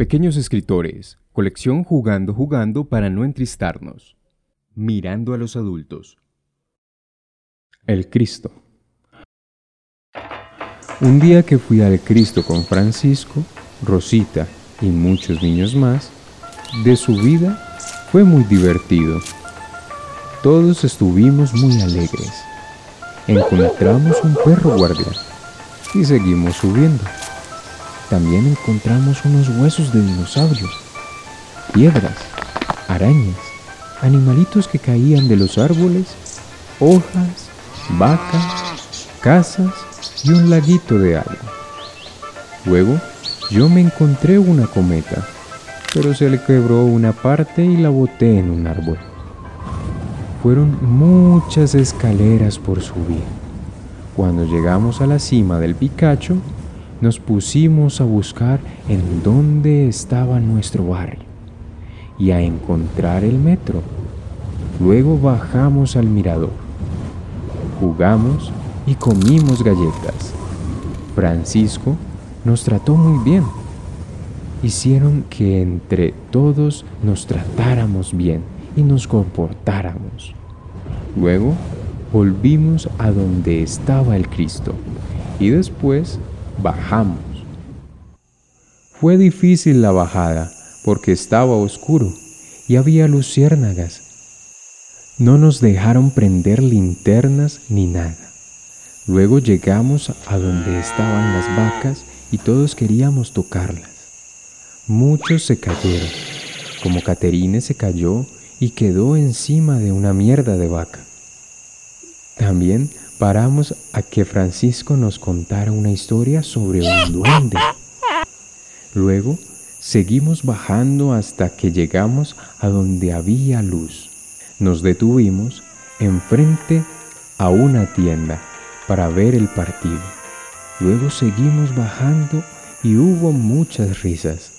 Pequeños escritores, colección Jugando Jugando para no entristarnos. Mirando a los adultos. El Cristo. Un día que fui al Cristo con Francisco, Rosita y muchos niños más, de su vida fue muy divertido. Todos estuvimos muy alegres. Encontramos un perro guardián y seguimos subiendo. También encontramos unos huesos de dinosaurios, piedras, arañas, animalitos que caían de los árboles, hojas, vacas, casas y un laguito de agua. Luego yo me encontré una cometa, pero se le quebró una parte y la boté en un árbol. Fueron muchas escaleras por subir. Cuando llegamos a la cima del Picacho, nos pusimos a buscar en dónde estaba nuestro barrio y a encontrar el metro. Luego bajamos al mirador, jugamos y comimos galletas. Francisco nos trató muy bien. Hicieron que entre todos nos tratáramos bien y nos comportáramos. Luego volvimos a donde estaba el Cristo y después bajamos. Fue difícil la bajada porque estaba oscuro y había luciérnagas. No nos dejaron prender linternas ni nada. Luego llegamos a donde estaban las vacas y todos queríamos tocarlas. Muchos se cayeron, como Caterine se cayó y quedó encima de una mierda de vaca. También paramos a que Francisco nos contara una historia sobre un duende. Luego seguimos bajando hasta que llegamos a donde había luz. Nos detuvimos enfrente a una tienda para ver el partido. Luego seguimos bajando y hubo muchas risas.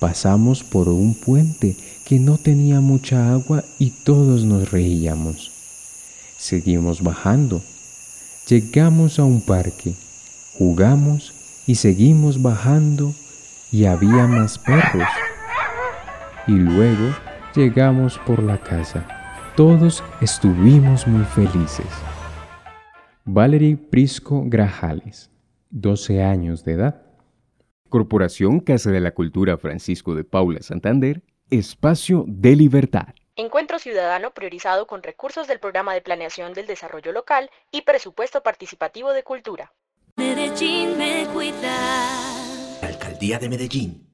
Pasamos por un puente que no tenía mucha agua y todos nos reíamos. Seguimos bajando Llegamos a un parque, jugamos y seguimos bajando y había más perros. Y luego llegamos por la casa. Todos estuvimos muy felices. Valerie Prisco Grajales, 12 años de edad. Corporación Casa de la Cultura Francisco de Paula Santander, Espacio de Libertad. Encuentro ciudadano priorizado con recursos del Programa de Planeación del Desarrollo Local y Presupuesto Participativo de Cultura. Medellín me cuida. Alcaldía de Medellín.